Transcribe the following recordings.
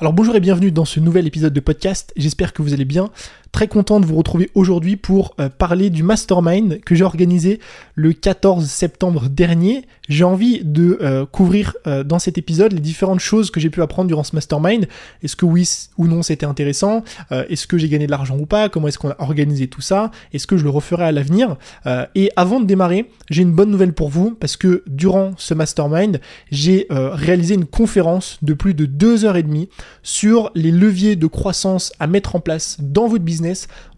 Alors bonjour et bienvenue dans ce nouvel épisode de podcast, j'espère que vous allez bien. Très content de vous retrouver aujourd'hui pour euh, parler du mastermind que j'ai organisé le 14 septembre dernier. J'ai envie de euh, couvrir euh, dans cet épisode les différentes choses que j'ai pu apprendre durant ce mastermind. Est-ce que oui ou non c'était intéressant? Est-ce que j'ai gagné de l'argent ou pas? Comment est-ce qu'on a organisé tout ça? Est-ce que je le referai à l'avenir? Et avant de démarrer, j'ai une bonne nouvelle pour vous parce que durant ce mastermind, j'ai réalisé une conférence de plus de deux heures et demie sur les leviers de croissance à mettre en place dans votre business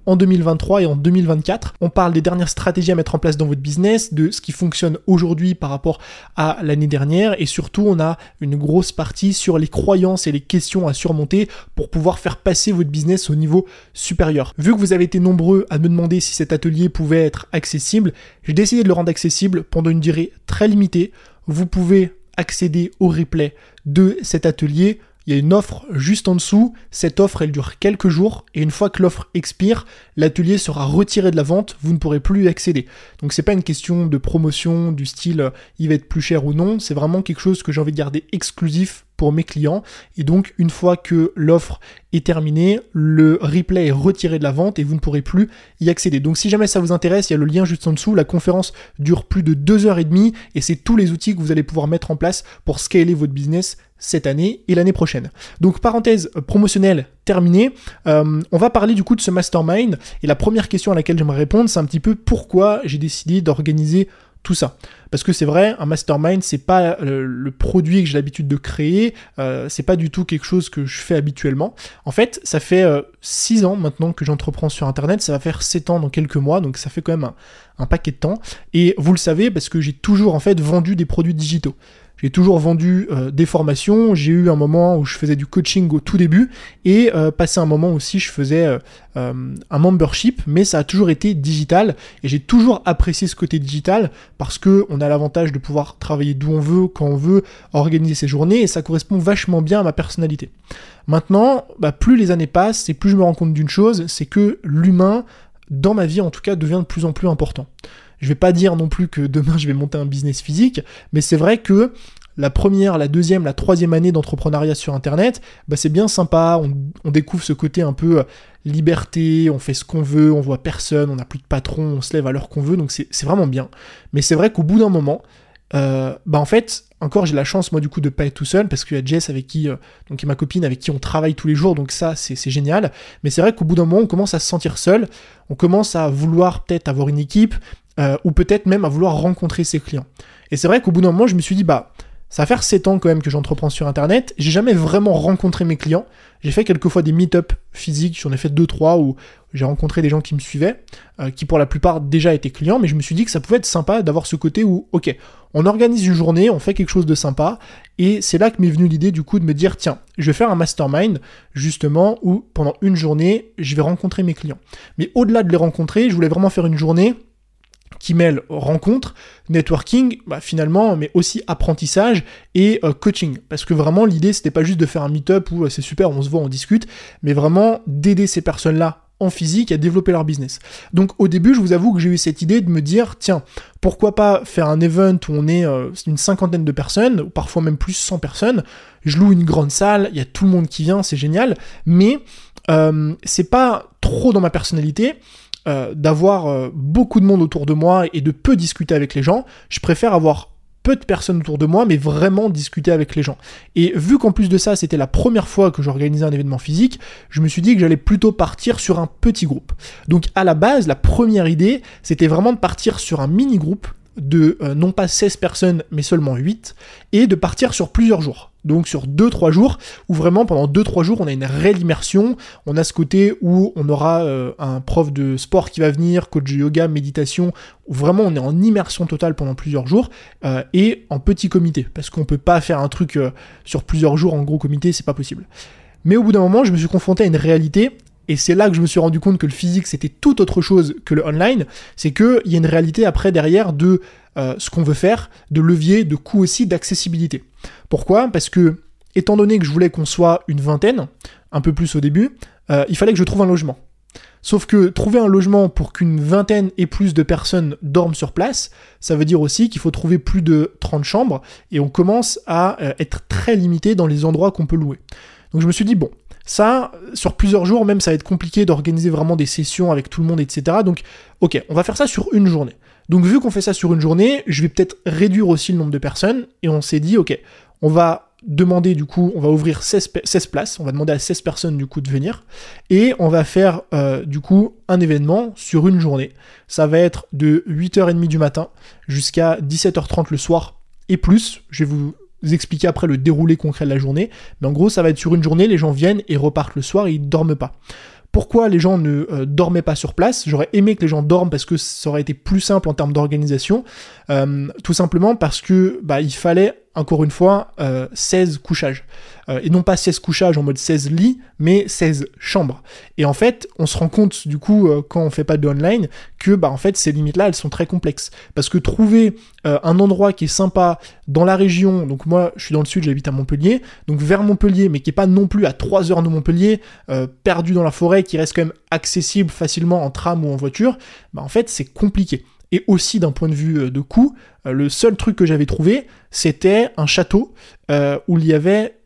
en 2023 et en 2024. On parle des dernières stratégies à mettre en place dans votre business, de ce qui fonctionne aujourd'hui par rapport à l'année dernière et surtout on a une grosse partie sur les croyances et les questions à surmonter pour pouvoir faire passer votre business au niveau supérieur. Vu que vous avez été nombreux à me demander si cet atelier pouvait être accessible, j'ai décidé de le rendre accessible pendant une durée très limitée. Vous pouvez accéder au replay de cet atelier il y a une offre juste en dessous. Cette offre, elle dure quelques jours et une fois que l'offre expire, l'atelier sera retiré de la vente. Vous ne pourrez plus y accéder. Donc c'est pas une question de promotion du style euh, il va être plus cher ou non. C'est vraiment quelque chose que j'ai envie de garder exclusif pour mes clients. Et donc, une fois que l'offre est terminée, le replay est retiré de la vente et vous ne pourrez plus y accéder. Donc, si jamais ça vous intéresse, il y a le lien juste en dessous. La conférence dure plus de deux heures et demie et c'est tous les outils que vous allez pouvoir mettre en place pour scaler votre business cette année et l'année prochaine. Donc parenthèse promotionnelle terminée, euh, on va parler du coup de ce mastermind et la première question à laquelle j'aimerais répondre c'est un petit peu pourquoi j'ai décidé d'organiser tout ça. Parce que c'est vrai, un mastermind, c'est pas euh, le, produit que j'ai l'habitude de créer, euh, c'est pas du tout quelque chose que je fais habituellement. En fait, ça fait 6 ans maintenant que j'entreprends sur Internet, ça va faire 7 ans dans quelques mois, donc ça fait quand même un paquet de temps. Et vous le savez, parce que j'ai toujours en fait vendu des produits digitaux. J'ai toujours vendu euh, des formations. J'ai eu un moment où je faisais du coaching au tout début et euh, passé un moment aussi je faisais euh, un membership, mais ça a toujours été digital et j'ai toujours apprécié ce côté digital parce que on a l'avantage de pouvoir travailler d'où on veut, quand on veut, organiser ses journées et ça correspond vachement bien à ma personnalité. Maintenant, bah, plus les années passent et plus je me rends compte d'une chose, c'est que l'humain dans ma vie en tout cas devient de plus en plus important. Je vais pas dire non plus que demain je vais monter un business physique, mais c'est vrai que la première, la deuxième, la troisième année d'entrepreneuriat sur Internet, bah c'est bien sympa, on, découvre ce côté un peu euh, liberté, on fait ce qu'on veut, on voit personne, on n'a plus de patron, on se lève à l'heure qu'on veut, donc c'est vraiment bien. Mais c'est vrai qu'au bout d'un moment, euh, bah en fait, encore j'ai la chance moi du coup de pas être tout seul parce qu'il y a Jess avec qui, euh, donc ma copine avec qui on travaille tous les jours, donc ça c'est génial. Mais c'est vrai qu'au bout d'un moment on commence à se sentir seul, on commence à vouloir peut-être avoir une équipe ou peut-être même à vouloir rencontrer ses clients. Et c'est vrai qu'au bout d'un moment je me suis dit bah ça va faire 7 ans quand même que j'entreprends sur Internet. J'ai jamais vraiment rencontré mes clients. J'ai fait quelques fois des meet-up physiques, j'en ai fait 2-3 où j'ai rencontré des gens qui me suivaient, euh, qui pour la plupart déjà étaient clients, mais je me suis dit que ça pouvait être sympa d'avoir ce côté où, ok, on organise une journée, on fait quelque chose de sympa, et c'est là que m'est venue l'idée du coup de me dire, tiens, je vais faire un mastermind, justement, où pendant une journée, je vais rencontrer mes clients. Mais au-delà de les rencontrer, je voulais vraiment faire une journée qui mêle rencontre, networking, bah, finalement, mais aussi apprentissage et euh, coaching. Parce que vraiment, l'idée, c'était pas juste de faire un meet-up où euh, c'est super, on se voit, on discute, mais vraiment d'aider ces personnes-là en physique à développer leur business. Donc au début, je vous avoue que j'ai eu cette idée de me dire, tiens, pourquoi pas faire un event où on est euh, une cinquantaine de personnes, ou parfois même plus 100 personnes, je loue une grande salle, il y a tout le monde qui vient, c'est génial, mais c'est pas trop dans ma personnalité, euh, d'avoir euh, beaucoup de monde autour de moi et de peu discuter avec les gens. Je préfère avoir peu de personnes autour de moi, mais vraiment discuter avec les gens. Et vu qu'en plus de ça, c'était la première fois que j'organisais un événement physique, je me suis dit que j'allais plutôt partir sur un petit groupe. Donc à la base, la première idée, c'était vraiment de partir sur un mini groupe de euh, non pas 16 personnes mais seulement 8 et de partir sur plusieurs jours. Donc sur 2-3 jours où vraiment pendant 2-3 jours on a une réelle immersion, on a ce côté où on aura euh, un prof de sport qui va venir, coach de yoga, méditation, où vraiment on est en immersion totale pendant plusieurs jours euh, et en petit comité parce qu'on peut pas faire un truc sur plusieurs jours en gros comité, c'est pas possible. Mais au bout d'un moment, je me suis confronté à une réalité et c'est là que je me suis rendu compte que le physique c'était tout autre chose que le online, c'est qu'il y a une réalité après derrière de euh, ce qu'on veut faire, de levier, de coût aussi, d'accessibilité. Pourquoi? Parce que, étant donné que je voulais qu'on soit une vingtaine, un peu plus au début, euh, il fallait que je trouve un logement. Sauf que trouver un logement pour qu'une vingtaine et plus de personnes dorment sur place, ça veut dire aussi qu'il faut trouver plus de 30 chambres et on commence à euh, être très limité dans les endroits qu'on peut louer. Donc je me suis dit, bon, ça, sur plusieurs jours, même, ça va être compliqué d'organiser vraiment des sessions avec tout le monde, etc. Donc, ok, on va faire ça sur une journée. Donc, vu qu'on fait ça sur une journée, je vais peut-être réduire aussi le nombre de personnes. Et on s'est dit, ok, on va demander du coup, on va ouvrir 16, places, on va demander à 16 personnes du coup de venir, et on va faire euh, du coup un événement sur une journée. Ça va être de 8h30 du matin jusqu'à 17h30 le soir et plus. Je vais vous expliquer après le déroulé concret de la journée, mais en gros ça va être sur une journée, les gens viennent et repartent le soir et ils dorment pas. Pourquoi les gens ne euh, dormaient pas sur place? J'aurais aimé que les gens dorment parce que ça aurait été plus simple en termes d'organisation. Euh, tout simplement parce que bah, il fallait encore une fois, 16 euh, couchages. Euh, et non pas 16 couchages en mode 16 lits, mais 16 chambres. Et en fait, on se rend compte, du coup, euh, quand on fait pas de online, que bah, en fait, ces limites-là, elles sont très complexes. Parce que trouver un endroit qui est sympa dans la région, donc moi, je suis dans le sud, j'habite à Montpellier, donc vers Montpellier, mais qui est pas non plus à 3 heures de Montpellier, perdu dans la forêt, qui reste quand même accessible facilement en tram ou en voiture, bah en fait, c'est compliqué et aussi d'un point de vue euh, de coût, euh, le seul truc que j'avais trouvé, c'était un château euh, où il y avait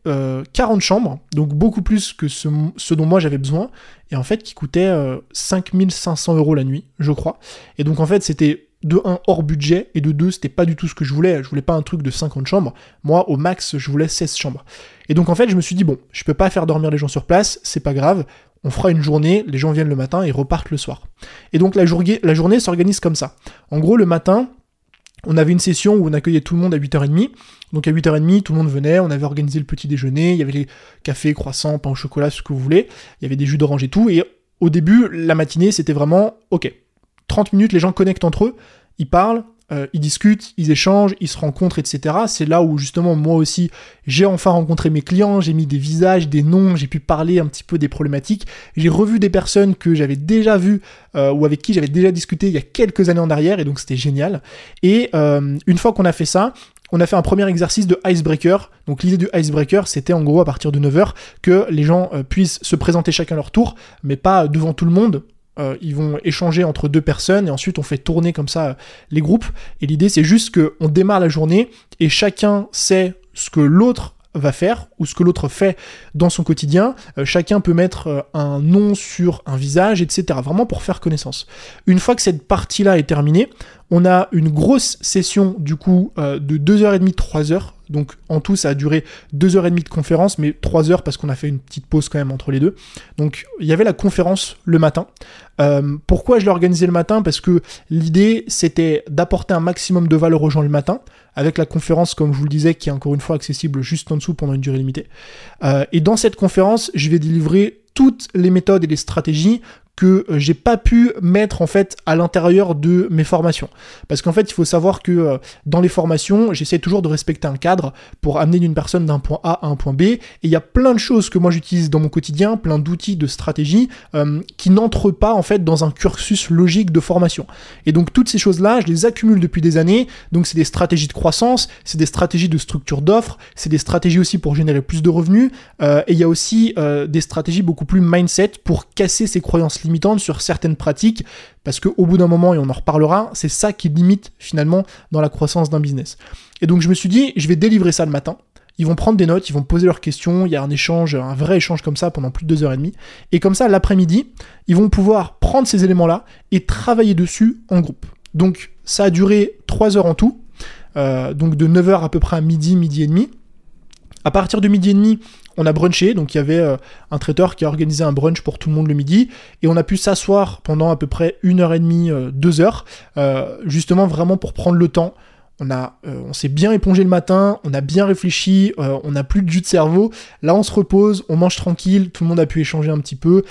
40 chambres, donc beaucoup plus que ce, dont moi j'avais besoin, et en fait qui coûtait 5500 euros la nuit, je crois. Et donc en fait c'était de 1 hors budget, et de 2 c'était pas du tout ce que je voulais, je voulais pas un truc de 50 chambres, moi au max je voulais 16 chambres. Et donc en fait je me suis dit bon, je peux pas faire dormir les gens sur place, c'est pas grave, on fera une journée, les gens viennent le matin et repartent le soir. Et donc la journée, s'organise comme ça. En gros, le matin, on avait une session où on accueillait tout le monde à 8h30. Donc à 8h30, tout le monde venait, on avait organisé le petit déjeuner, il y avait les cafés, croissants, pain au chocolat, ce que vous voulez, il y avait des jus d'orange et tout. Et au début, la matinée, c'était vraiment, ok, 30 minutes, les gens connectent entre eux, ils parlent, euh, ils discutent, ils échangent, ils se rencontrent, etc. C'est là où justement moi aussi j'ai enfin rencontré mes clients, j'ai mis des visages, des noms, j'ai pu parler un petit peu des problématiques, j'ai revu des personnes que j'avais déjà vues euh, ou avec qui j'avais déjà discuté il y a quelques années en arrière et donc c'était génial. Et euh, une fois qu'on a fait ça, on a fait un premier exercice de icebreaker. Donc l'idée du icebreaker, c'était en gros à partir de 9h que les gens puissent se présenter chacun leur tour, mais pas devant tout le monde, euh, ils vont échanger entre deux personnes et ensuite on fait tourner comme ça euh, les groupes. Et l'idée c'est juste qu'on démarre la journée et chacun sait ce que l'autre va faire ou ce que l'autre fait dans son quotidien. Euh, chacun peut mettre un nom sur un visage, etc. Vraiment pour faire connaissance. Une fois que cette partie-là est terminée, on a une grosse session du coup de 2h30, 3h donc en tout, ça a duré 2h30 de conférence, mais 3 heures parce qu'on a fait une petite pause quand même entre les deux. Donc il y avait la conférence le matin. Euh, pourquoi je l'ai organisé le matin? Parce que l'idée, c'était d'apporter un maximum de valeur aux gens le matin, avec la conférence, comme je vous le disais, qui est encore une fois accessible juste en dessous pendant une durée limitée. Euh, et dans cette conférence, je vais délivrer toutes les méthodes et les stratégies que euh, j'ai pas pu mettre en fait à l'intérieur de mes formations. Parce qu'en fait, il faut savoir que euh, dans les formations, j'essaie toujours de respecter un cadre pour amener une personne d'un point A à un point B. Et il y a plein de choses que moi j'utilise dans mon quotidien, plein d'outils, de stratégies euh, qui n'entrent pas en fait dans un cursus logique de formation. Et donc toutes ces choses-là, je les accumule depuis des années. Donc c'est des stratégies de croissance, c'est des stratégies de structure d'offres, c'est des stratégies aussi pour générer plus de revenus. et il y a aussi des stratégies beaucoup plus mindset pour casser ces croyances limitante sur certaines pratiques, parce qu'au bout d'un moment, et on en reparlera, c'est ça qui limite finalement dans la croissance d'un business. Et donc je me suis dit, je vais délivrer ça le matin. Ils vont prendre des notes, ils vont poser leurs questions, il y a un échange, un vrai échange comme ça pendant plus de deux heures et demie. Et comme ça, l'après-midi, ils vont pouvoir prendre ces éléments-là et travailler dessus en groupe. Donc ça a duré trois heures en tout, euh, donc de 9h à peu près à midi, midi et demi. À partir de midi et demi, on a brunché, donc il y avait euh, un traiteur qui a organisé un brunch pour tout le monde le midi, et on a pu s'asseoir pendant à peu près une heure et demie, euh, deux heures, euh, justement vraiment pour prendre le temps. On, a, on s'est bien épongé le matin, on a bien réfléchi, on n'a plus de jus de cerveau. Là, on se repose, on mange tranquille, tout le monde a pu échanger un petit peu.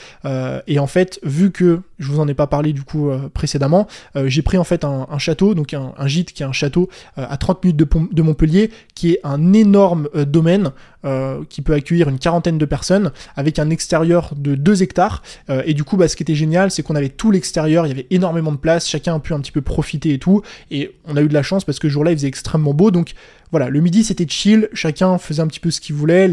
et en fait, vu que je vous en ai pas parlé du coup précédemment, j'ai pris en fait un, château, donc un, gîte qui est un château à 30 minutes de, de, Montpellier, qui est un énorme domaine euh, qui peut accueillir une quarantaine de personnes avec un extérieur de 2 hectares. Euh, et du coup, bah, ce qui était génial, c'est qu'on avait tout l'extérieur, il y avait énormément de place, chacun a pu un petit peu profiter et tout. Et on a eu de la chance parce que ce jour-là, il faisait extrêmement beau. Donc voilà, le midi, c'était chill, chacun faisait un petit peu ce qu'il voulait,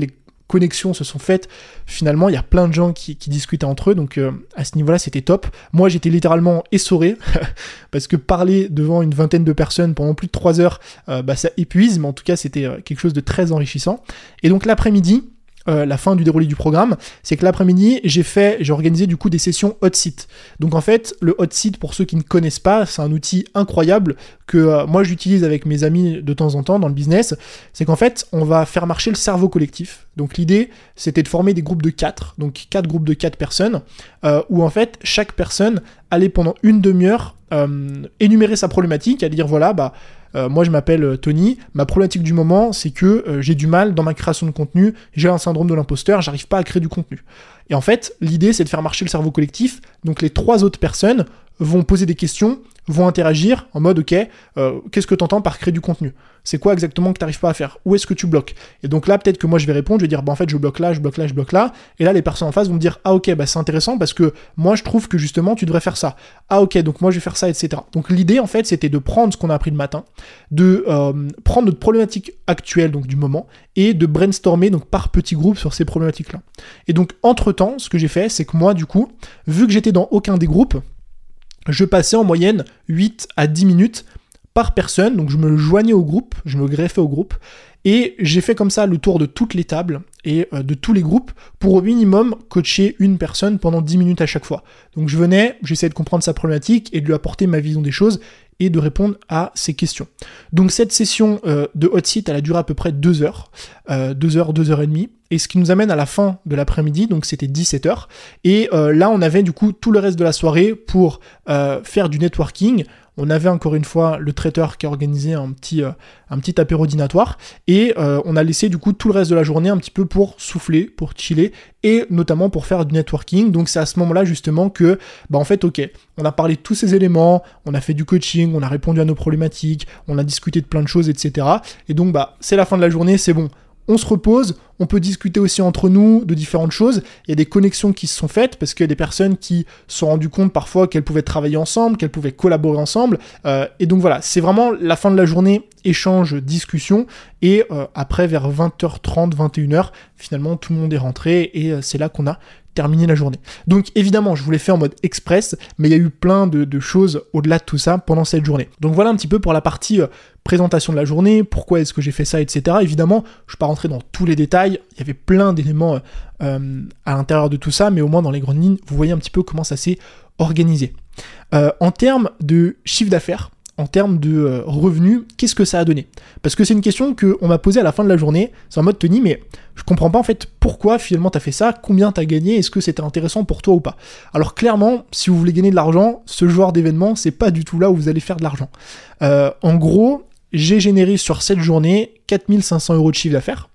connexions se sont faites. Finalement, il y a plein de gens qui, discutaient entre eux, donc euh, à ce niveau-là, c'était top. Moi, j'étais littéralement essoré, parce que parler devant une vingtaine de personnes pendant plus de 3 heures, euh, bah, ça épuise, mais en tout cas, c'était euh, quelque chose de très enrichissant. Et donc l'après-midi, euh, la fin du déroulé du programme, c'est que l'après-midi, j'ai organisé du coup des sessions hot seat. Donc en fait, le hot seat, pour ceux qui ne connaissent pas, c'est un outil incroyable que euh, moi j'utilise avec mes amis de temps en temps dans le business. C'est qu'en fait, on va faire marcher le cerveau collectif. Donc l'idée, c'était de former des groupes de 4, donc 4 groupes de 4 personnes, euh, où en fait, chaque personne allait pendant une demi-heure énumérer sa problématique, à dire voilà, bah euh, moi je m'appelle euh, Tony, ma problématique du moment c'est que euh, j'ai du mal dans ma création de contenu, j'ai un syndrome de l'imposteur, j'arrive pas à créer du contenu. Et en fait, l'idée c'est de faire marcher le cerveau collectif, donc les trois autres personnes vont poser des questions, vont interagir en mode ok, qu'est-ce que tu entends par créer du contenu? C'est quoi exactement que tu n'arrives pas à faire? Où est-ce que tu bloques? Et donc là, peut-être que moi je vais répondre, je vais dire, bah en fait, je bloque là, je bloque là, je bloque là. Et là, les personnes en face vont me dire, ah ok, bah c'est intéressant parce que moi je trouve que justement tu devrais faire ça. Ah ok, donc moi je vais faire ça, etc. Donc l'idée en fait, c'était de prendre ce qu'on a appris le matin, de euh, prendre notre problématique actuelle, donc du moment, et de brainstormer donc par petits groupes sur ces problématiques-là. Et donc entre temps, ce que j'ai fait, c'est que moi du coup, vu que j'étais dans aucun des groupes, je passais en moyenne 8 à 10 minutes par personne, donc je me joignais au groupe, je me greffais au groupe, et j'ai fait comme ça le tour de toutes les tables et euh, de tous les groupes pour au minimum coacher une personne pendant 10 minutes à chaque fois. Donc je venais, j'essayais de comprendre sa problématique et de lui apporter ma vision des choses et de répondre à ses questions. Donc cette session euh, de hot seat, elle a duré à peu près 2 heures, 2 euh, heures, 2 heures et demie, et ce qui nous amène à la fin de l'après-midi, donc c'était 17 heures, et là on avait du coup tout le reste de la soirée pour faire du networking, on avait encore une fois le traiteur qui a organisé un petit, euh, un petit apéro et euh, on a laissé du coup tout le reste de la journée un petit peu pour souffler, pour chiller et notamment pour faire du networking. Donc c'est à ce moment-là justement que, bah en fait, ok, on a parlé de tous ces éléments, on a fait du coaching, on a répondu à nos problématiques, on a discuté de plein de choses, etc. Et donc bah c'est la fin de la journée, c'est bon on se repose, on peut discuter aussi entre nous de différentes choses. Il y a des connexions qui se sont faites parce qu'il y a des personnes qui se sont rendues compte parfois qu'elles pouvaient travailler ensemble, qu'elles pouvaient collaborer ensemble. Euh, et donc voilà, c'est vraiment la fin de la journée, échange, discussion. Et euh, après, vers 20h30, 21h, finalement, tout le monde est rentré et euh, c'est là qu'on a terminer la journée. Donc évidemment, je voulais faire en mode express, mais il y a eu plein de, choses au-delà de tout ça pendant cette journée. Donc voilà un petit peu pour la partie euh, présentation de la journée, pourquoi est-ce que j'ai fait ça, etc. Évidemment, je ne vais pas rentrer dans tous les détails, il y avait plein d'éléments euh, euh, à l'intérieur de tout ça, mais au moins dans les grandes lignes, vous voyez un petit peu comment ça s'est organisé. en termes de chiffre d'affaires, en termes de euh, revenus, qu'est-ce que ça a donné? Parce que c'est une question qu'on m'a posée à la fin de la journée. C'est en mode Tony, mais je comprends pas en fait pourquoi finalement t'as fait ça, combien t'as gagné, est-ce que c'était intéressant pour toi ou pas? Alors clairement, si vous voulez gagner de l'argent, ce genre d'événement, c'est pas du tout là où vous allez faire de l'argent. Euh, en gros, j'ai généré sur cette journée 4500 euros de chiffre d'affaires.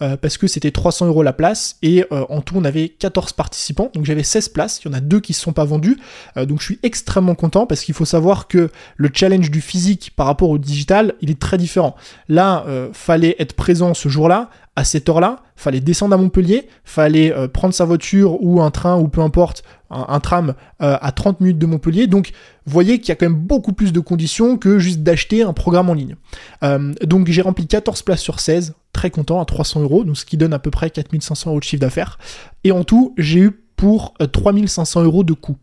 Euh, parce que c'était 300 euros la place et euh, en tout on avait 14 participants, donc j'avais 16 places, il y en a deux qui ne sont pas vendus, euh, donc je suis extrêmement content parce qu'il faut savoir que le challenge du physique par rapport au digital, il est très différent. Là, fallait être présent ce jour-là, à cette heure-là, fallait descendre à Montpellier, fallait prendre sa voiture ou un train ou peu importe, un, tram à 30 minutes de Montpellier. Donc, voyez qu'il y a quand même beaucoup plus de conditions que juste d'acheter un programme en ligne. donc, j'ai rempli 14 places sur 16 très content à 300 euros, donc ce qui donne à peu près 4500 euros de chiffre d'affaires. Et en tout, j'ai eu pour 3500 euh, euros de coûts.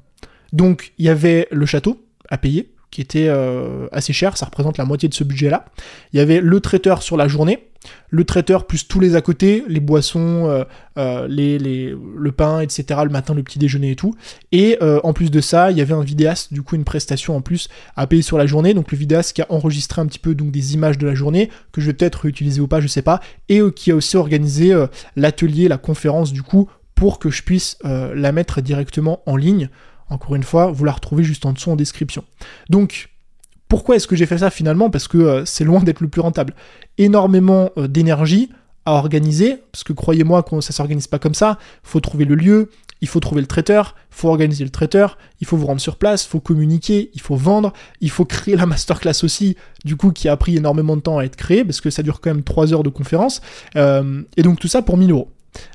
Donc il y avait le château à payer, qui était euh, assez cher, ça représente la moitié de ce budget-là. Il y avait le traiteur sur la journée, le traiteur plus tous les à côté, les boissons, euh, euh, les, le pain, etc., le matin, le petit déjeuner et tout. Et en plus de ça, il y avait un vidéaste, du coup une prestation en plus à payer sur la journée, donc le vidéaste qui a enregistré un petit peu donc des images de la journée, que je vais peut-être réutiliser ou pas, je sais pas, et qui a aussi organisé l'atelier, la conférence du coup, pour que je puisse la mettre directement en ligne. Encore une fois, vous la retrouvez juste en dessous en description. Donc, pourquoi est-ce que j'ai fait ça finalement? Parce que euh, c'est loin d'être le plus rentable. Énormément euh, d'énergie à organiser, parce que croyez-moi, quand ça s'organise pas comme ça, il faut trouver le lieu, il faut trouver le traiteur, il faut organiser le traiteur, il faut vous rendre sur place, il faut communiquer, il faut vendre, il faut créer la masterclass aussi, du coup qui a pris énormément de temps à être créée, parce que ça dure quand même 3 heures de conférence, euh, et donc tout ça pour 1000 euros.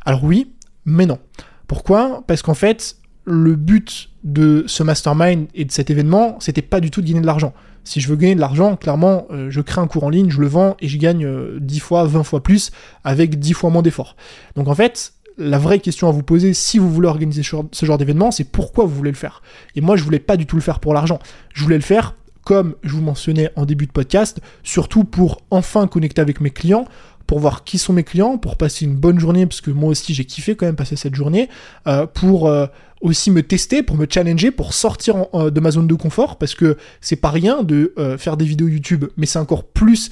Alors oui, mais non. Pourquoi? Parce qu'en fait, le but de ce mastermind et de cet événement, c'était pas du tout de gagner de l'argent. Si je veux gagner de l'argent, clairement, euh, je crée un cours en ligne, je le vends et je gagne 10 euh, fois, 20 fois plus avec 10 fois moins d'efforts. Donc en fait, la vraie question à vous poser si vous voulez organiser ce genre d'événement, c'est pourquoi vous voulez le faire? Et moi, je voulais pas du tout le faire pour l'argent. Je voulais le faire comme je vous mentionnais en début de podcast, surtout pour enfin connecter avec mes clients, pour voir qui sont mes clients, pour passer une bonne journée, parce que moi aussi j'ai kiffé quand même passer cette journée, euh, pour aussi me tester, pour me challenger, pour sortir euh, de ma zone de confort, parce que c'est pas rien de faire des vidéos YouTube, mais c'est encore plus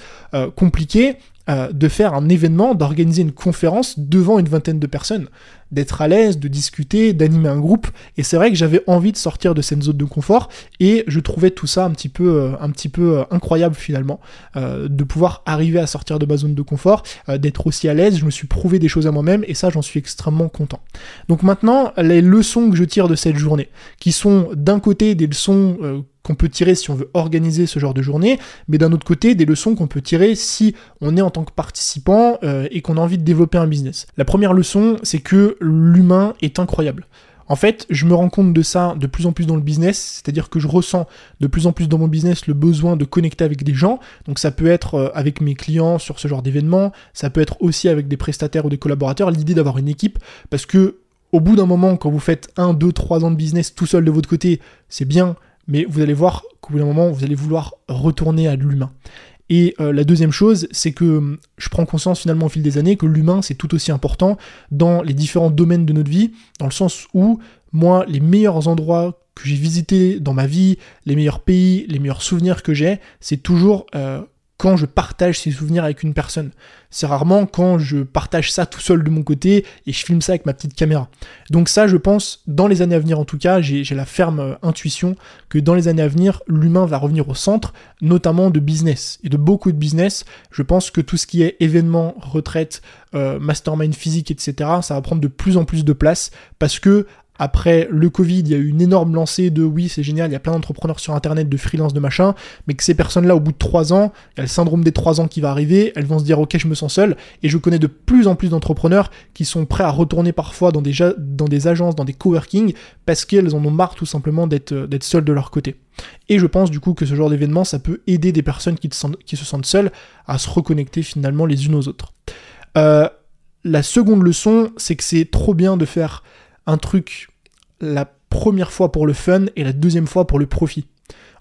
compliqué de faire un événement, d'organiser une conférence devant une vingtaine de personnes d'être à l'aise, de discuter, d'animer un groupe. Et c'est vrai que j'avais envie de sortir de cette zone de confort et je trouvais tout ça un petit peu, euh, un petit peu euh, incroyable finalement, euh, de pouvoir arriver à sortir de ma zone de confort, d'être aussi à l'aise. Je me suis prouvé des choses à moi-même et ça, j'en suis extrêmement content. Donc maintenant, les leçons que je tire de cette journée, qui sont d'un côté des leçons qu'on peut tirer si on veut organiser ce genre de journée, mais d'un autre côté, des leçons qu'on peut tirer si on est en tant que participant et qu'on a envie de développer un business. La première leçon, c'est que l'humain est incroyable. En fait, je me rends compte de ça de plus en plus dans le business, c'est-à-dire que je ressens de plus en plus dans mon business le besoin de connecter avec des gens. Donc ça peut être euh, avec mes clients sur ce genre d'événement, ça peut être aussi avec des prestataires ou des collaborateurs, l'idée d'avoir une équipe, parce que au bout d'un moment, quand vous faites 1, 2, 3 ans de business tout seul de votre côté, c'est bien, mais vous allez voir qu'au bout d'un moment, vous allez vouloir retourner à l'humain. Et euh, la deuxième chose, c'est que hum, je prends conscience finalement au fil des années que l'humain, c'est tout aussi important dans les différents domaines de notre vie, dans le sens où moi, les meilleurs endroits que j'ai visités dans ma vie, les meilleurs pays, les meilleurs souvenirs que j'ai, c'est toujours euh, je partage ces souvenirs avec une personne. C'est rarement quand je partage ça tout seul de mon côté et je filme ça avec ma petite caméra. Donc ça, je pense, dans les années à venir en tout cas, j'ai la ferme euh, intuition que dans les années à venir, l'humain va revenir au centre, notamment de business. Et de beaucoup de business, je pense que tout ce qui est événements, retraite, euh, mastermind physique, etc., ça va prendre de plus en plus de place parce que après le Covid, il y a eu une énorme lancée de oui, c'est génial, il y a plein d'entrepreneurs sur Internet, de freelance, de machin, mais que ces personnes-là, au bout de trois ans, il y a le syndrome des trois ans qui va arriver, elles vont se dire ok, je me sens seul, et je connais de plus en plus d'entrepreneurs qui sont prêts à retourner parfois dans des, agences, dans des coworking, parce qu'elles en ont marre tout simplement d'être seules de leur côté. Et je pense du coup que ce genre d'événement, ça peut aider des personnes qui, qui, se sentent seules à se reconnecter finalement les unes aux autres. Euh, la seconde leçon, c'est que c'est trop bien de faire un truc la première fois pour le fun et la deuxième fois pour le profit.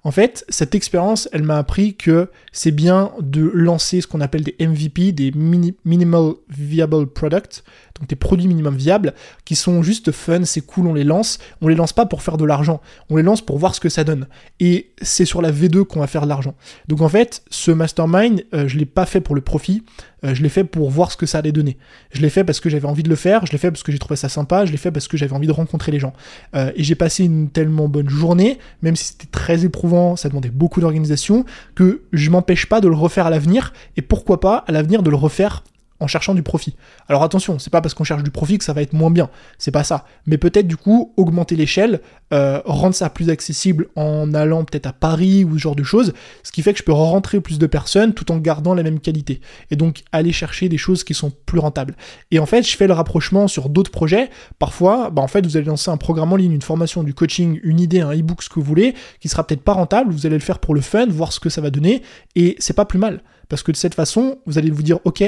En fait, cette expérience, elle m'a appris que c'est bien de lancer ce qu'on appelle des MVP, des Minimal Viable Products, des produits minimum viables, qui sont juste fun, c'est cool, on les lance. On les lance pas pour faire de l'argent, on les lance pour voir ce que ça donne. Et c'est sur la V2 qu'on va faire de l'argent. Donc en fait, ce mastermind, euh, je l'ai pas fait pour le profit, euh, je l'ai fait pour voir ce que ça allait donner. Je l'ai fait parce que j'avais envie de le faire, je l'ai fait parce que j'ai trouvé ça sympa, je l'ai fait parce que j'avais envie de rencontrer les gens. Euh, et j'ai passé une tellement bonne journée, même si c'était très éprouvant, ça demandait beaucoup d'organisation, que je m'empêche pas de le refaire à l'avenir, et pourquoi pas à l'avenir de le refaire en cherchant du profit. Alors attention, c'est pas parce qu'on cherche du profit que ça va être moins bien, c'est pas ça. Mais peut-être du coup augmenter l'échelle, euh, rendre ça plus accessible en allant peut-être à Paris ou ce genre de choses, ce qui fait que je peux rentrer plus de personnes tout en gardant la même qualité. Et donc aller chercher des choses qui sont plus rentables. Et en fait, je fais le rapprochement sur d'autres projets. Parfois, bah en fait, vous allez lancer un programme en ligne, une formation, du coaching, une idée, un e-book, ce que vous voulez, qui sera peut-être pas rentable. Vous allez le faire pour le fun, voir ce que ça va donner, et c'est pas plus mal. Parce que de cette façon, vous allez vous dire, ok,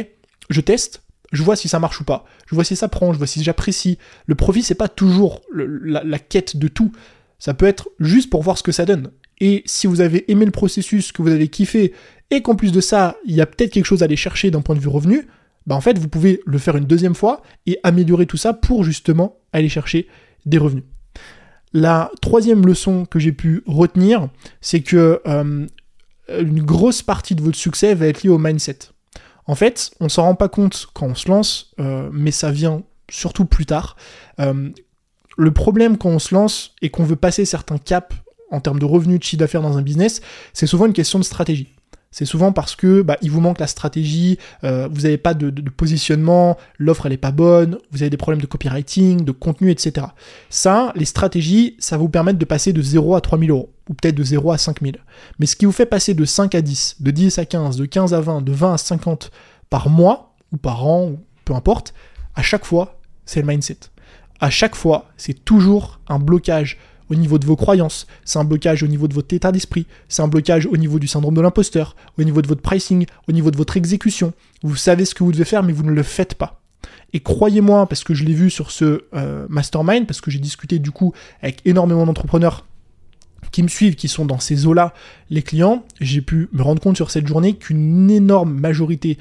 je teste, je vois si ça marche ou pas, je vois si ça prend, je vois si j'apprécie. Le profit, c'est pas toujours la, quête de tout. Ça peut être juste pour voir ce que ça donne. Et si vous avez aimé le processus, que vous avez kiffé, et qu'en plus de ça, il y a peut-être quelque chose à aller chercher d'un point de vue revenu, bah en fait, vous pouvez le faire une deuxième fois et améliorer tout ça pour justement aller chercher des revenus. La troisième leçon que j'ai pu retenir, c'est que euh, une grosse partie de votre succès va être liée au mindset. En fait, on s'en rend pas compte quand on se lance, euh, mais ça vient surtout plus tard. Euh, le problème quand on se lance et qu'on veut passer certains caps en termes de revenus, de chiffre d'affaires dans un business, c'est souvent une question de stratégie c'est souvent parce que bah, il vous manque la stratégie, euh, vous n'avez pas de, positionnement, l'offre elle est pas bonne, vous avez des problèmes de copywriting, de contenu, etc. Ça, les stratégies, ça vous permettre de passer de 0 à 3000 euros, ou peut-être de 0 à 5000. Mais ce qui vous fait passer de 5 à 10, de 10 à 15, de 15 à 20, de 20 à 50 par mois, ou par an, ou peu importe, à chaque fois, c'est le mindset. À chaque fois, c'est toujours un blocage au niveau de vos croyances, c'est un blocage au niveau de votre état d'esprit, c'est un blocage au niveau du syndrome de l'imposteur, au niveau de votre pricing, au niveau de votre exécution. Vous savez ce que vous devez faire, mais vous ne le faites pas. Et croyez-moi, parce que je l'ai vu sur ce euh, mastermind, parce que j'ai discuté du coup avec énormément d'entrepreneurs qui me suivent, qui sont dans ces eaux-là, les clients, j'ai pu me rendre compte sur cette journée qu'une énorme majorité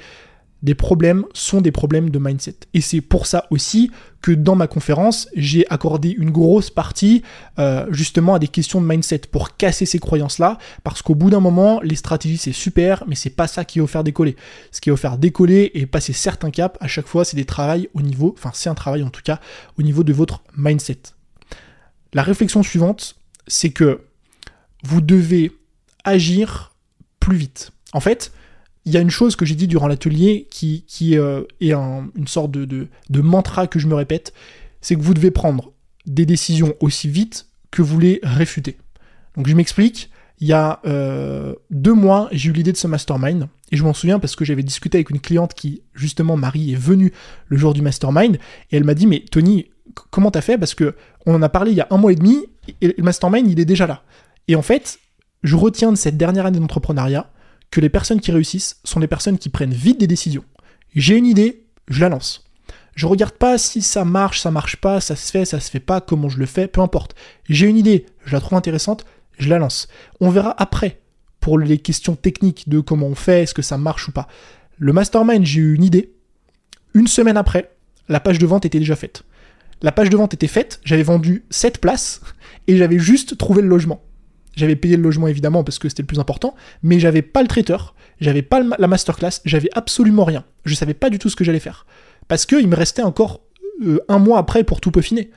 des problèmes sont des problèmes de mindset. Et c'est pour ça aussi que dans ma conférence, j'ai accordé une grosse partie euh, justement à des questions de mindset pour casser ces croyances-là, parce qu'au bout d'un moment, les stratégies c'est super, mais c'est pas ça qui va vous faire décoller. Ce qui va vous faire décoller et passer certains caps à chaque fois, c'est des travails au niveau, enfin c'est un travail en tout cas au niveau de votre mindset. La réflexion suivante, c'est que vous devez agir plus vite. En fait, il y a une chose que j'ai dit durant l'atelier qui, euh, est une sorte de, de, mantra que je me répète, c'est que vous devez prendre des décisions aussi vite que vous les réfutez. Donc je m'explique, il y a euh, deux mois, j'ai eu l'idée de ce mastermind, et je m'en souviens parce que j'avais discuté avec une cliente qui, justement, Marie, est venue le jour du mastermind, et elle m'a dit, mais Tony, comment t'as fait? Parce que on en a parlé il y a un mois et demi, et le mastermind, il est déjà là. Et en fait, je retiens de cette dernière année d'entrepreneuriat que les personnes qui réussissent sont les personnes qui prennent vite des décisions. J'ai une idée, je la lance. Je regarde pas si ça marche, ça marche pas, ça se fait, ça se fait pas, comment je le fais, peu importe. J'ai une idée, je la trouve intéressante, je la lance. On verra après pour les questions techniques de comment on fait, est-ce que ça marche ou pas. Le mastermind, j'ai eu une idée. Une semaine après, la page de vente était déjà faite. La page de vente était faite, j'avais vendu 7 places et j'avais juste trouvé le logement. J'avais payé le logement évidemment parce que c'était le plus important, mais j'avais pas le traiteur, j'avais pas la masterclass, j'avais absolument rien. Je savais pas du tout ce que j'allais faire. Parce qu'il me restait encore euh, un mois après pour tout peaufiner.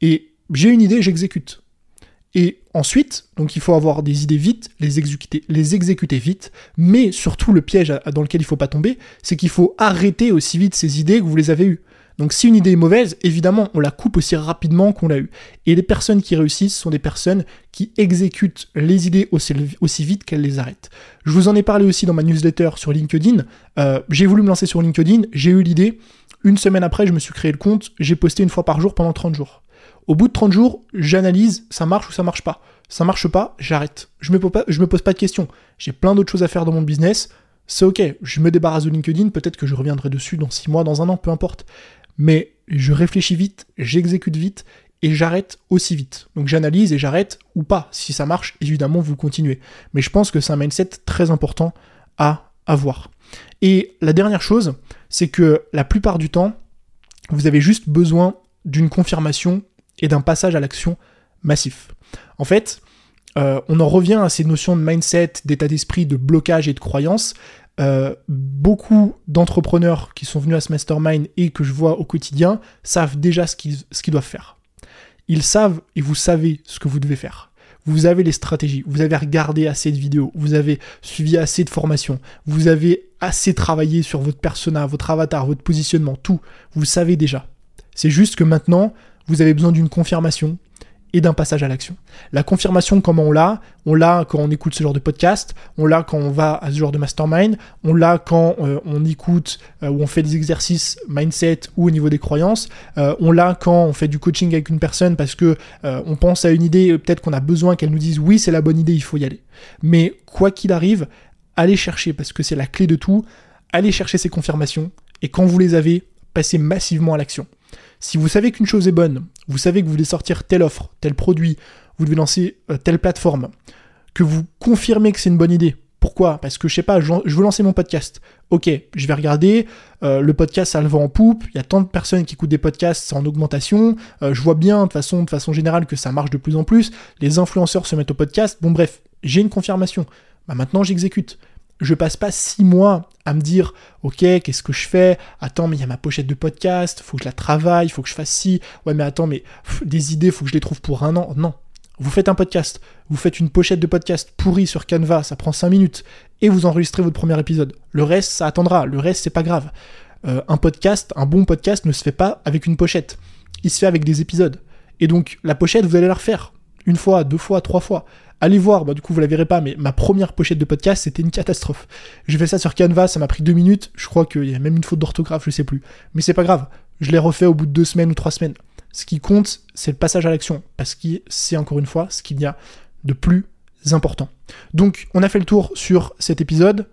Et j'ai une idée, j'exécute. Et ensuite, donc il faut avoir des idées vite, les exécuter, les exécuter vite, mais surtout le piège dans lequel il faut pas tomber, c'est qu'il faut arrêter aussi vite ces idées que vous les avez eues. Donc si une idée est mauvaise, évidemment, on la coupe aussi rapidement qu'on l'a eue. Et les personnes qui réussissent sont des personnes qui exécutent les idées aussi, vite qu'elles les arrêtent. Je vous en ai parlé aussi dans ma newsletter sur LinkedIn. Euh, j'ai voulu me lancer sur LinkedIn, j'ai eu l'idée. Une semaine après, je me suis créé le compte, j'ai posté une fois par jour pendant 30 jours. Au bout de 30 jours, j'analyse, ça marche ou ça marche pas. Ça marche pas, j'arrête. Je me, je me pose pas de questions. J'ai plein d'autres choses à faire dans mon business. C'est ok, je me débarrasse de LinkedIn, peut-être que je reviendrai dessus dans 6 mois, dans un an, peu importe mais je réfléchis vite, j'exécute vite et j'arrête aussi vite. Donc j'analyse et j'arrête ou pas. Si ça marche, évidemment, vous continuez. Mais je pense que c'est un mindset très important à avoir. Et la dernière chose, c'est que la plupart du temps, vous avez juste besoin d'une confirmation et d'un passage à l'action massif. En fait, euh, on en revient à ces notions de mindset, d'état d'esprit, de blocage et de croyance. Euh, beaucoup d'entrepreneurs qui sont venus à ce mastermind et que je vois au quotidien savent déjà ce qu'ils, doivent faire. Ils savent et vous savez ce que vous devez faire. Vous avez les stratégies, vous avez regardé assez de vidéos, vous avez suivi assez de formations, vous avez assez travaillé sur votre persona, votre avatar, votre positionnement, tout. Vous savez déjà. C'est juste que maintenant, vous avez besoin d'une confirmation, et d'un passage à l'action. La confirmation, comment on l'a On l'a quand on écoute ce genre de podcast, on l'a quand on va à ce genre de mastermind, on l'a quand euh, on écoute euh, ou on fait des exercices mindset ou au niveau des croyances, euh, on l'a quand on fait du coaching avec une personne parce que on pense à une idée, peut-être qu'on a besoin qu'elle nous dise oui, c'est la bonne idée, il faut y aller. Mais quoi qu'il arrive, allez chercher parce que c'est la clé de tout, allez chercher ces confirmations et quand vous les avez, passez massivement à l'action. Si vous savez qu'une chose est bonne, vous savez que vous voulez sortir telle offre, tel produit, vous devez lancer euh, telle plateforme, que vous confirmez que c'est une bonne idée. Pourquoi? Parce que je sais pas, je veux lancer mon podcast. Ok, je vais regarder, euh, le podcast ça le vend en poupe, il y a tant de personnes qui écoutent des podcasts, c'est en augmentation, euh, je vois bien de façon, générale que ça marche de plus en plus, les influenceurs se mettent au podcast, bon bref, j'ai une confirmation. Bah maintenant j'exécute je passe pas six mois à me dire ok qu'est-ce que je fais? Attends mais il y a ma pochette de podcast faut que je la travaille faut que je fasse ci. Ouais mais attends mais des idées faut que je les trouve pour un an. Non. Vous faites un podcast. Vous faites une pochette de podcast pourrie sur Canva ça prend cinq minutes et vous enregistrez votre premier épisode. Le reste ça attendra. Le reste c'est pas grave. Euh, un podcast un bon podcast ne se fait pas avec une pochette. Il se fait avec des épisodes. Et donc la pochette vous allez la refaire une fois deux fois trois fois Allez voir, bah, du coup vous la verrez pas, mais ma première pochette de podcast c'était une catastrophe. J'ai fait ça sur Canva, ça m'a pris deux minutes, je crois qu'il y a même une faute d'orthographe, je sais plus. Mais c'est pas grave, je l'ai refait au bout de deux semaines ou trois semaines. Ce qui compte, c'est le passage à l'action, parce que c'est encore une fois ce qu'il y a de plus important. Donc on a fait le tour sur cet épisode.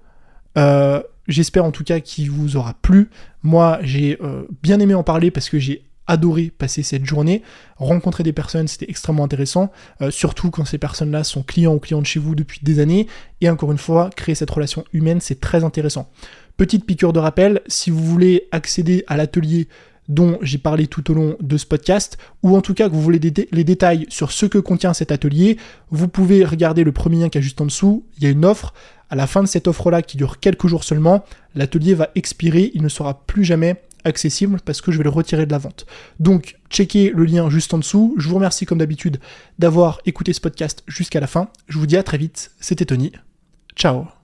Euh, j'espère en tout cas qu'il vous aura plu. Moi j'ai euh, bien aimé en parler parce que j'ai adoré passer cette journée. Rencontrer des personnes, c'était extrêmement intéressant, euh, surtout quand ces personnes-là sont clients ou clientes chez vous depuis des années. Et encore une fois, créer cette relation humaine, c'est très intéressant. Petite piqûre de rappel, si vous voulez accéder à l'atelier dont j'ai parlé tout au long de ce podcast, ou en tout cas que vous voulez les détails sur ce que contient cet atelier, vous pouvez regarder le premier lien qui est juste en dessous, il y a une offre. À la fin de cette offre-là, qui dure quelques jours seulement, l'atelier va expirer, il ne sera plus jamais accessible parce que je vais le retirer de la vente. Donc, checkez le lien juste en dessous. Je vous remercie comme d'habitude d'avoir écouté ce podcast jusqu'à la fin. Je vous dis à très vite. C'était Tony. Ciao